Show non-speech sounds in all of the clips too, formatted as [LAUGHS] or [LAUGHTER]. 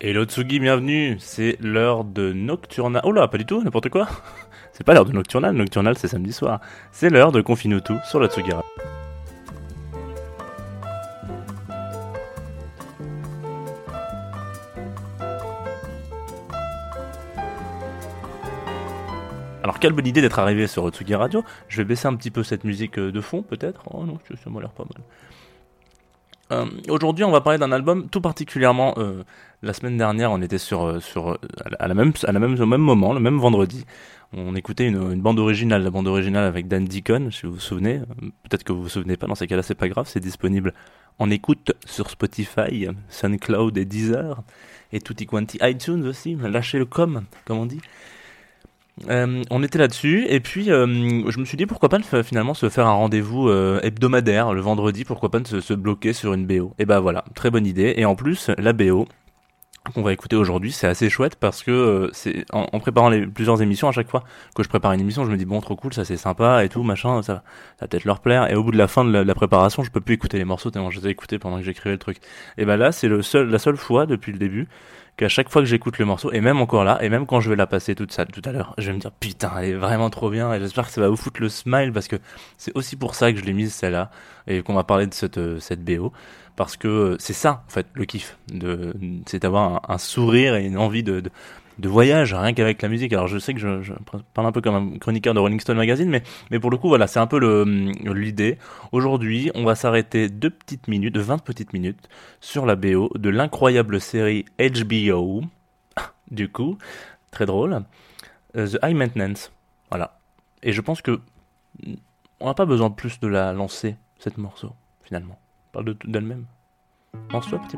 Hello Tsugi, bienvenue. C'est l'heure de Nocturnal. Oh là, pas du tout, n'importe quoi. [LAUGHS] C'est pas l'heure de Nocturnal, Nocturnal c'est samedi soir. C'est l'heure de Confine tout sur la Tsugi Radio. Alors quelle bonne idée d'être arrivé sur Otsugi Radio. Je vais baisser un petit peu cette musique euh, de fond peut-être. Oh non, ça m'a l'air pas mal. Euh, Aujourd'hui, on va parler d'un album tout particulièrement. euh, la semaine dernière, on était sur, euh, sur euh, à la même, à la même, au même moment, le même vendredi. On écoutait une, bande originale, la bande originale avec Dan Deacon, si vous vous souvenez. Peut-être que vous vous souvenez pas. Dans ces cas-là, c'est pas grave. C'est disponible en écoute sur Spotify, SoundCloud et Deezer et tutti quanti iTunes aussi. Lâchez le com, comme on dit. Euh, on était là-dessus et puis euh, je me suis dit pourquoi pas finalement se faire un rendez-vous euh, hebdomadaire le vendredi, pourquoi pas se, se bloquer sur une BO. Et bah voilà, très bonne idée. Et en plus la BO qu'on va écouter aujourd'hui, c'est assez chouette parce que euh, c'est en, préparant les plusieurs émissions à chaque fois que je prépare une émission, je me dis bon trop cool, ça c'est sympa et tout machin, ça, ça va peut-être leur plaire. Et au bout de la fin de la, préparation, je peux plus écouter les morceaux tellement je les ai écoutés pendant que j'écrivais le truc. Et bah là, c'est le seul, la seule fois depuis le début qu'à chaque fois que j'écoute le morceau, et même encore là, et même quand je vais la passer toute ça tout à l'heure, je vais me dire putain, elle est vraiment trop bien, et j'espère que ça va vous foutre le smile parce que c'est aussi pour ça que je l'ai mise celle-là et qu'on va parler de cette euh, cette BO parce que euh, c'est ça en fait le kiff, c'est d'avoir un, sourire et une envie de, voyage rien qu'avec la musique. Alors je sais que je, parle un peu comme un chroniqueur de Rolling Stone Magazine, mais pour le coup voilà, c'est un peu le l'idée. Aujourd'hui, on va s'arrêter deux petites minutes, de 20 petites minutes sur la BO de l'incroyable série HBO. [LAUGHS] Du coup, très drôle. euh, The High Maintenance. Voilà. Et je pense que on n'a pas besoin de plus de la lancer, cette morceau, finalement. Parle de- d'elle-même. Lance-toi, petit.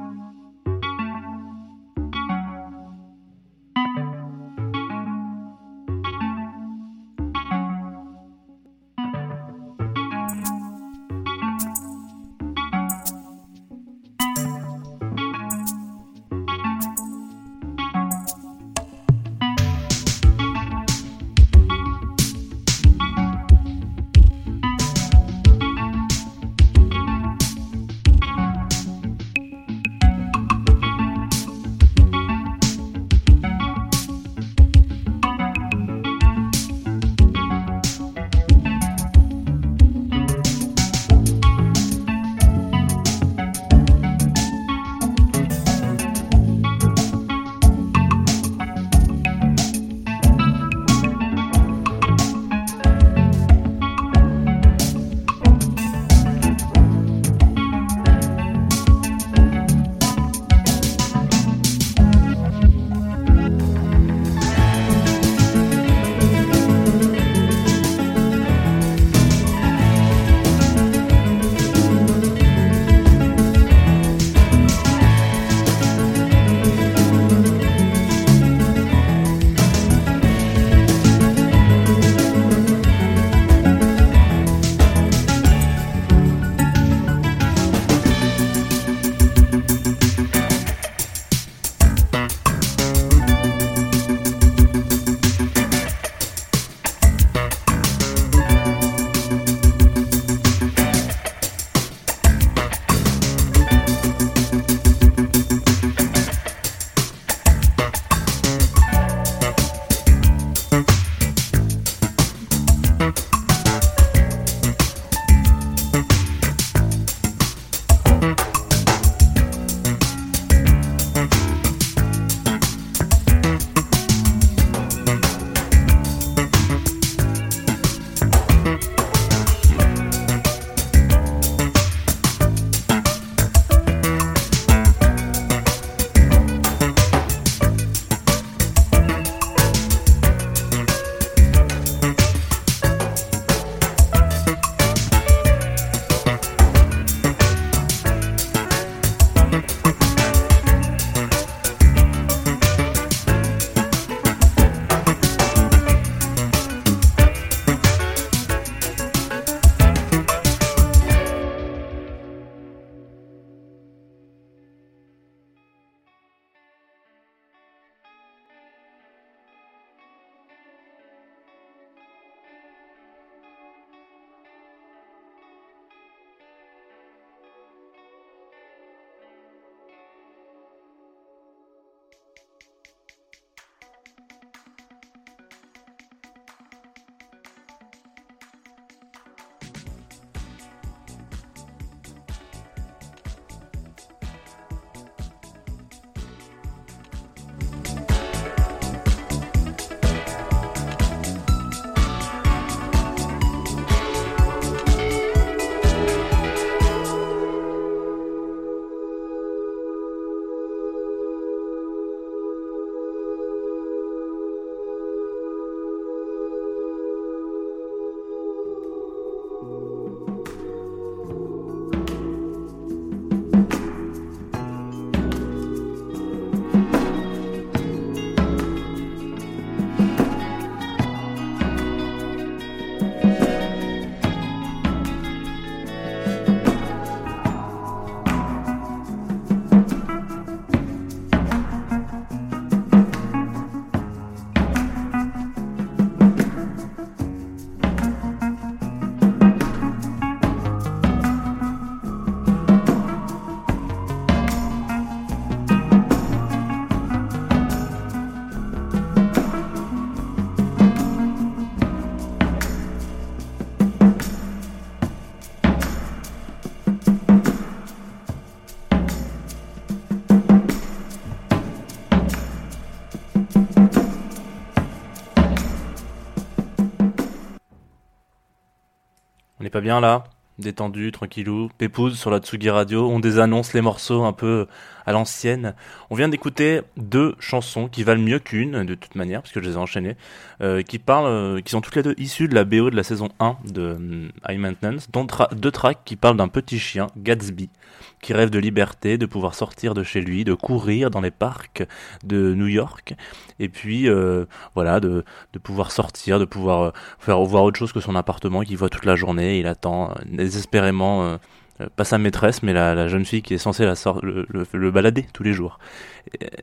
Bien là. Détendu, tranquillou, pépouze sur la Tsugi Radio, on désannonce les morceaux un peu à l'ancienne. On vient d'écouter deux chansons qui valent mieux qu'une, de toute manière, parce que je les ai enchaînées, euh, qui parlent, euh, qui sont toutes les deux issues de la BO de la saison 1 de euh, High Maintenance, dont deux tracks qui parlent d'un petit chien, Gatsby, qui rêve de liberté, de pouvoir sortir de chez lui, de courir dans les parcs de New York, et puis voilà, de, de pouvoir sortir, de pouvoir faire voir autre chose que son appartement qu'il voit toute la journée. Il attend désespérément euh, pas sa maîtresse, mais la, jeune fille qui est censée la le, balader tous les jours.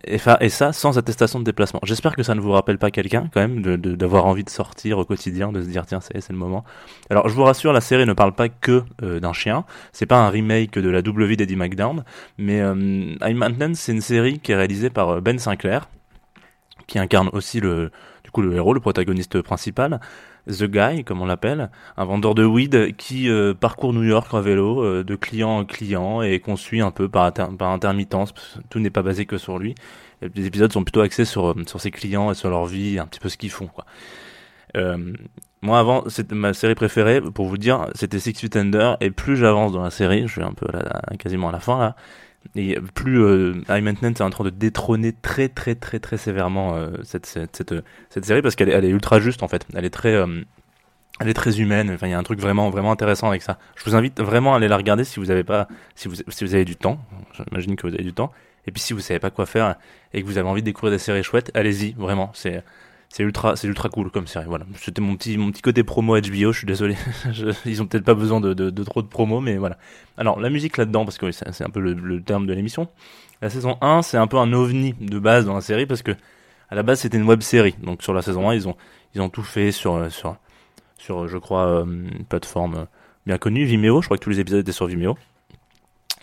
Et, ça sans attestation de déplacement. J'espère que ça ne vous rappelle pas quelqu'un quand même d'avoir envie de sortir au quotidien, de se dire tiens c'est le moment. Alors je vous rassure, la série ne parle pas que euh, d'un chien. C'est pas un remake de la W d'Eddie McDown, mais euh, Maintenance c'est une série qui est réalisée par euh, Ben Sinclair, qui incarne aussi le du coup le héros, le protagoniste principal. The Guy, comme on l'appelle, un vendeur de weed qui euh, parcourt New York en vélo, euh, de client en client, et qu'on suit un peu par, intermittence. Tout n'est pas basé que sur lui. Les épisodes sont plutôt axés sur, euh, sur ses clients et sur leur vie, un petit peu ce qu'ils font. Quoi. moi, avant, c'était ma série préférée, pour vous dire, c'était Six Feet Under, et plus j'avance dans la série, je suis un peu quasiment à la fin là, et plus euh, High Maintenance est en train de détrôner très très très très sévèrement euh, cette, cette, cette, série parce qu'elle est, elle est ultra juste en fait. Elle est très, euh, elle est très humaine. Enfin, il y a un truc vraiment vraiment intéressant avec ça. Je vous invite vraiment à aller la regarder si vous avez pas, si vous, si vous avez du temps. J'imagine que vous avez du temps. Et puis si vous savez pas quoi faire et que vous avez envie de découvrir des séries chouettes, allez-y vraiment. C'est c'est ultra c'est ultra cool comme série voilà. C'était mon petit mon petit côté promo HBO je suis désolé. [LAUGHS] Ils ont peut-être pas besoin de, de, trop de promo mais voilà. Alors la musique là-dedans parce que c'est un peu le, terme de l'émission. La saison 1 c'est un peu un ovni de base dans la série parce que à la base c'était une web série. Donc sur la saison 1 ils ont ils ont tout fait sur sur sur je crois euh, une plateforme bien connue Vimeo. Je crois que tous les épisodes étaient sur Vimeo.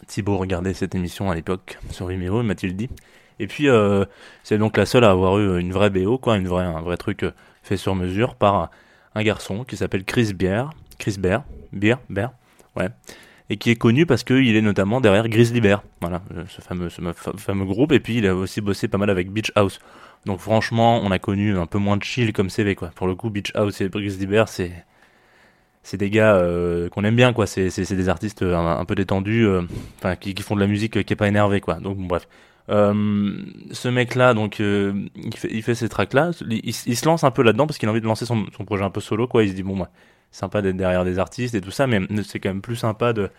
Thibaut regardait cette émission à l'époque sur Vimeo m'a-t-il dit et puis euh, c'est donc la seule à avoir eu une vraie BO, quoi, une vraie, un vrai truc euh, fait sur mesure par un garçon qui s'appelle Chris Bear, Chris Bear, Bear, Bear, ouais, et qui est connu parce qu'il est notamment derrière Grizzly Bear, voilà, euh, ce fameux, ce fameux groupe, et puis il a aussi bossé pas mal avec Beach House. Donc franchement, on a connu un peu moins de chill comme CV, quoi. Pour le coup, Beach House et Grizzly Bear, c'est c'est des gars qu'on aime bien quoi c'est des artistes un, peu détendus enfin qui, qui, font de la musique qui est pas énervée quoi donc bref euh, ce mec-là, donc, euh, il, fait, il ces tracks-là. Il, se lance un peu là-dedans parce qu'il a envie de lancer son, son, projet un peu solo, quoi. Il se dit bon, moi, sympa d'être derrière des artistes et tout ça, mais c'est quand même plus sympa de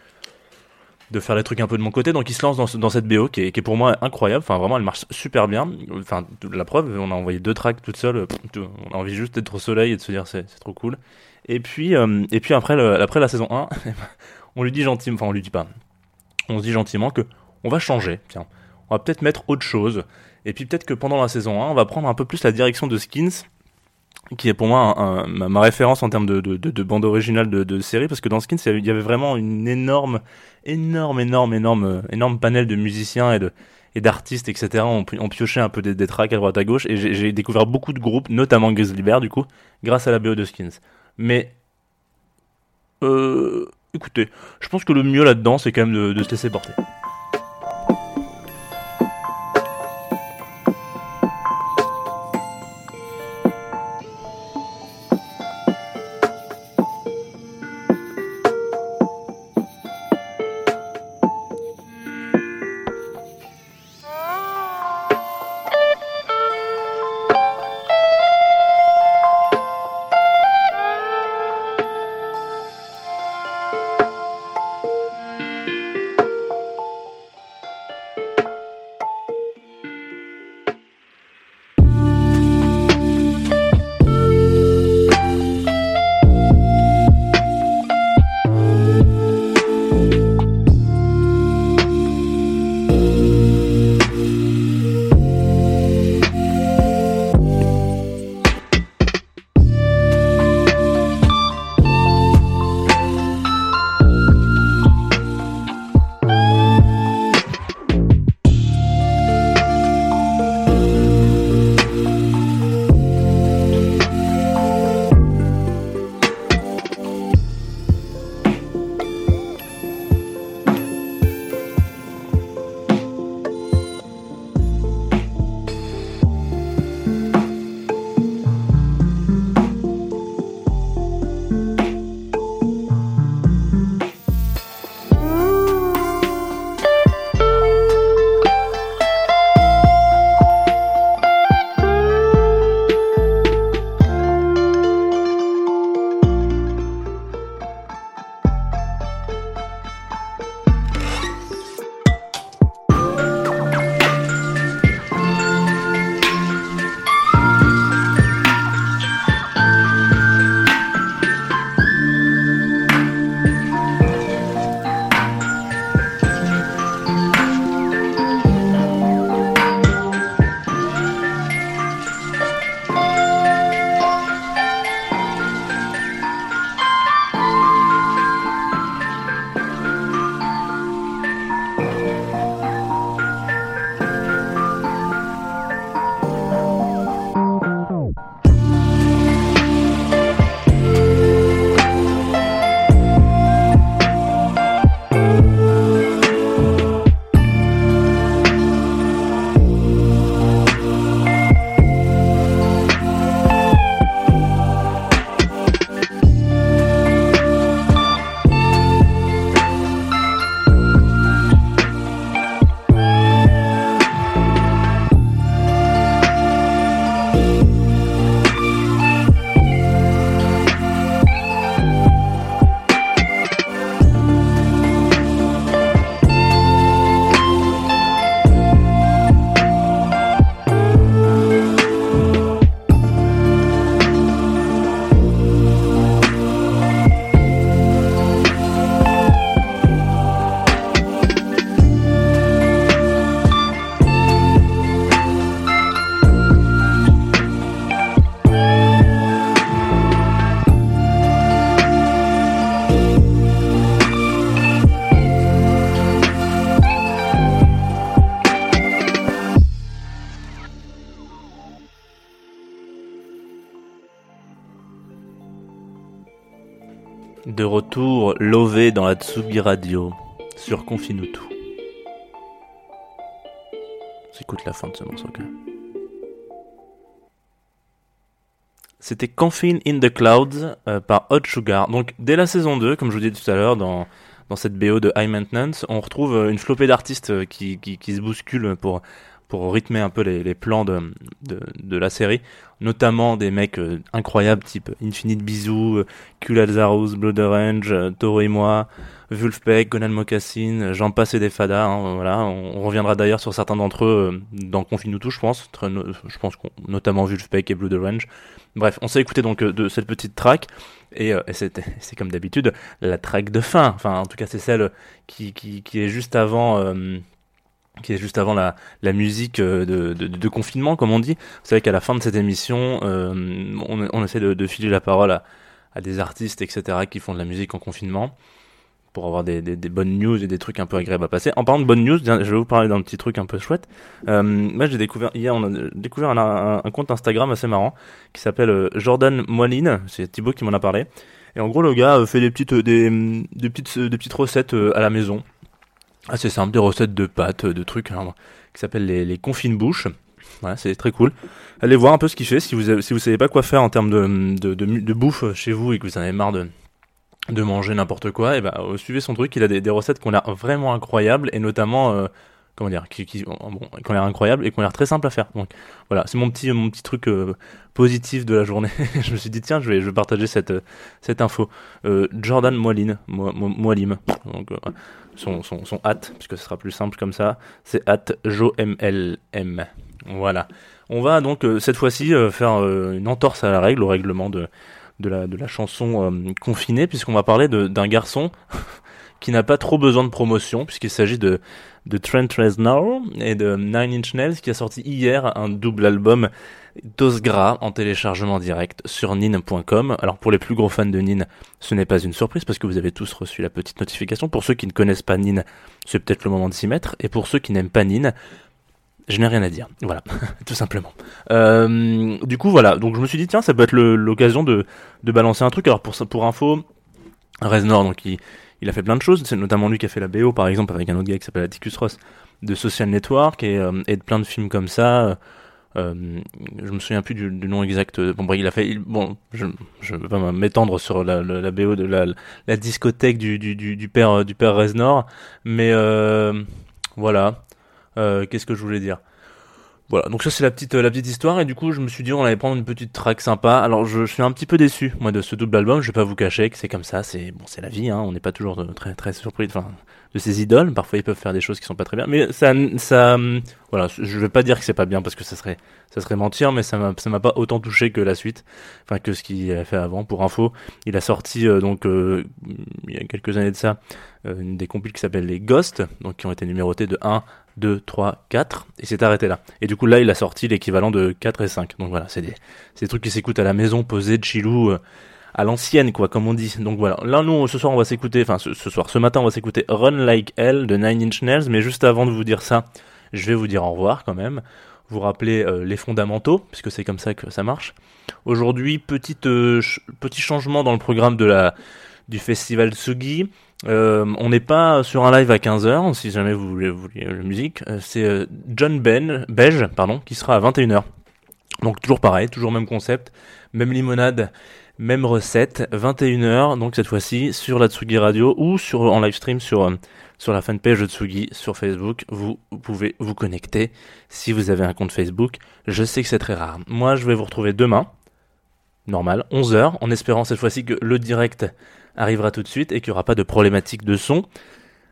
de faire les trucs un peu de mon côté. Donc il se lance dans, dans cette BO qui est, pour moi incroyable. Enfin vraiment, elle marche super bien. Enfin la preuve, on a envoyé deux tracks toutes seules. On a envie juste d'être au soleil et de se dire c'est trop cool. Et puis euh, et puis après après la saison 1, [LAUGHS] on lui dit gentiment, enfin on lui dit pas, on se dit gentiment que on va changer. Tiens, on va peut-être mettre autre chose. Et puis peut-être que pendant la saison 1, on va prendre un peu plus la direction de Skins qui est pour moi ma, référence en termes de, de, de, de bande originale de, série, parce que dans Skins, il y avait vraiment une énorme, énorme, énorme, énorme, énorme panel de musiciens et de et d'artistes, etc. On, piochait un peu des, des tracks à droite à gauche, et j'ai découvert beaucoup de groupes, notamment Grizzly Bear, du coup, grâce à la BO de Skins. Mais, euh, écoutez, je pense que le mieux là-dedans, c'est quand même de se laisser porter. Retour, Lové dans la Tsugi Radio, sur Confine tout. J'écoute la fin de ce morceau. C'était Confine in the Clouds euh, par Hot Sugar. Donc dès la saison 2, comme je vous disais tout à l'heure, dans, dans cette BO de High Maintenance, on retrouve euh, une flopée d'artistes euh, qui, qui, se bousculent pour, pour rythmer un peu les, plans de, de, la série, notamment des mecs euh, incroyables type Infinite Bisou, euh, Kul Lazarus, Blood Orange, euh, Toro et moi, Wolfpack, Conan Mocassin, j'en passe et des fadas. Hein, voilà, on, reviendra d'ailleurs sur certains d'entre eux dans Confine nous tout, je pense. je pense notamment Wolfpack et Blood Orange. Bref, on s'est écouté donc de cette petite track et, [LAUGHS] c'est, comme d'habitude la track de fin. Enfin, en tout cas, c'est celle qui, qui est juste avant qui est juste avant la, musique euh, de, confinement, comme on dit. Vous savez qu'à la fin de cette émission, euh, on, essaie de, filer la parole à, des artistes, etc., qui font de la musique en confinement, pour avoir des, bonnes news et des trucs un peu agréables à passer. En parlant de bonnes news, je vais vous parler d'un petit truc un peu chouette. Euh, moi, j'ai découvert hier, on a découvert un, compte Instagram assez marrant qui s'appelle Jordan Moline. C'est Thibaut qui m'en a parlé. Et en gros, le gars fait des petites, des petites, des petites recettes à la maison ah, c'est simple, des recettes de pâtes, de trucs hein, qui s'appellent les, les confines bouches. Voilà, c'est très cool. Allez voir un peu ce qu'il fait si vous si vous savez pas quoi faire en termes de, de, de, bouffe chez vous et que vous en avez marre de, de manger n'importe quoi, et ben bah, suivez son truc. Il a des, des recettes qui ont l'air vraiment incroyables et notamment euh, comment dire, qui, qui, bon, ont l'air incroyables et qui ont l'air très simples à faire. Donc voilà, c'est mon petit, mon petit truc euh, positif de la journée. [LAUGHS] je me suis dit tiens, je vais, je vais partager cette, cette info. Euh, Jordan Moline, Moalim, donc euh, son, son, son hâte, puisque ce sera plus simple comme ça, c'est hâte JoMLM. Voilà. On va donc euh, cette fois-ci euh, faire euh, une entorse à la règle, au règlement de, de, la, de la chanson confinée, puisqu'on va parler d'un garçon [LAUGHS] qui n'a pas trop besoin de promotion, puisqu'il s'agit de, de Trent Reznor et de Nine Inch Nails, qui a sorti hier un double album Dose Gras en téléchargement direct sur nin.com. Alors pour les plus gros fans de Nin, ce n'est pas une surprise parce que vous avez tous reçu la petite notification. Pour ceux qui ne connaissent pas Nin, c'est peut-être le moment de s'y mettre. Et pour ceux qui n'aiment pas Nin, je n'ai rien à dire. Voilà, [LAUGHS] tout simplement. Euh, du coup, voilà. Donc je me suis dit, tiens, ça peut être l'occasion de, de balancer un truc. Alors pour, pour info, Reznor, donc il, il a fait plein de choses. C'est notamment lui qui a fait la BO, par exemple, avec un autre gars qui s'appelle Atticus Ross, de Social Network et, euh, de plein de films comme ça. Euh, je me souviens plus du, nom exact. Bon, bref, il a fait. Bon, je je veux pas m'étendre sur la, BO de la, discothèque du, père du père Reznor, mais euh, voilà. Euh, Qu'est-ce que je voulais dire? Voilà, donc ça c'est la petite la petite histoire et du coup je me suis dit on allait prendre une petite track sympa. Alors je, suis un petit peu déçu moi de ce double album, je vais pas vous cacher que c'est comme ça, c'est bon c'est la vie, hein, on n'est pas toujours de, très très surpris. Enfin, de ses idoles. Parfois, ils peuvent faire des choses qui sont pas très bien. Mais ça, ça, voilà, je vais pas dire que c'est pas bien parce que ça serait, ça serait mentir, mais ça m'a, ça m'a pas autant touché que la suite, enfin que ce qu'il a fait avant. Pour info, il a sorti euh, donc euh, il y a quelques années de ça euh, une des compiles qui s'appelle les Ghosts, donc qui ont été numérotés de 1, 2, 3, 4, et s'est arrêté là. Et du coup là, il a sorti l'équivalent de 4 et 5. Donc voilà, c'est des, des trucs qui s'écoutent à la maison, posés, chilou à l'ancienne, quoi, comme on dit. Donc voilà. Là, nous, ce soir, on va s'écouter, enfin, ce, soir, ce matin, on va s'écouter Run Like Hell de Nine Inch Nails. Mais juste avant de vous dire ça, je vais vous dire au revoir quand même. Vous rappeler euh, les fondamentaux, puisque c'est comme ça que ça marche. Aujourd'hui, petite, euh, petit changement dans le programme de la, du festival Sugi. Euh, on n'est pas sur un live à 15h, si jamais vous voulez, vous la musique. C'est John Ben, Beige, pardon, qui sera à 21h. Donc toujours pareil, toujours même concept, même limonade même recette, 21h, donc cette fois-ci sur la Tsugi Radio ou sur, en live stream sur, euh, sur la fanpage de Tsugi sur Facebook. Vous, pouvez vous connecter si vous avez un compte Facebook. Je sais que c'est très rare. Moi, je vais vous retrouver demain, normal, 11h, en espérant cette fois-ci que le direct arrivera tout de suite et qu'il n'y aura pas de problématique de son.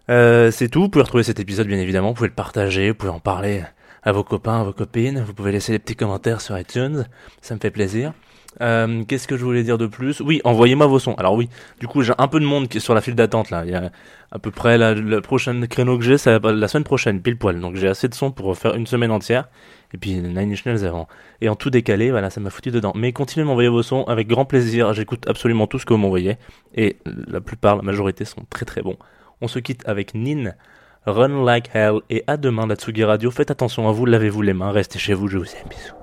Euh, c'est tout. Vous pouvez retrouver cet épisode, bien évidemment. Vous pouvez le partager, vous pouvez en parler à vos copains, à vos copines. Vous pouvez laisser des petits commentaires sur iTunes. Ça me fait plaisir. Euh, Qu'est-ce que je voulais dire de plus? Oui, envoyez-moi vos sons. Alors oui, du coup j'ai un peu de monde qui est sur la file d'attente là. Il y a à peu près le prochain créneau que j'ai, c'est la semaine prochaine, pile poil. Donc j'ai assez de sons pour faire une semaine entière. Et puis Nine Inch Nails avant. Et en tout décalé, voilà, ça m'a foutu dedans. Mais continuez de m'envoyer vos sons avec grand plaisir. J'écoute absolument tout ce que vous m'envoyez. Et la plupart, la majorité sont très très bons. On se quitte avec Nin, Run Like Hell. Et à demain, la Tsugi Radio. Faites attention à vous, lavez-vous les mains, restez chez vous, je vous aime. Bisous.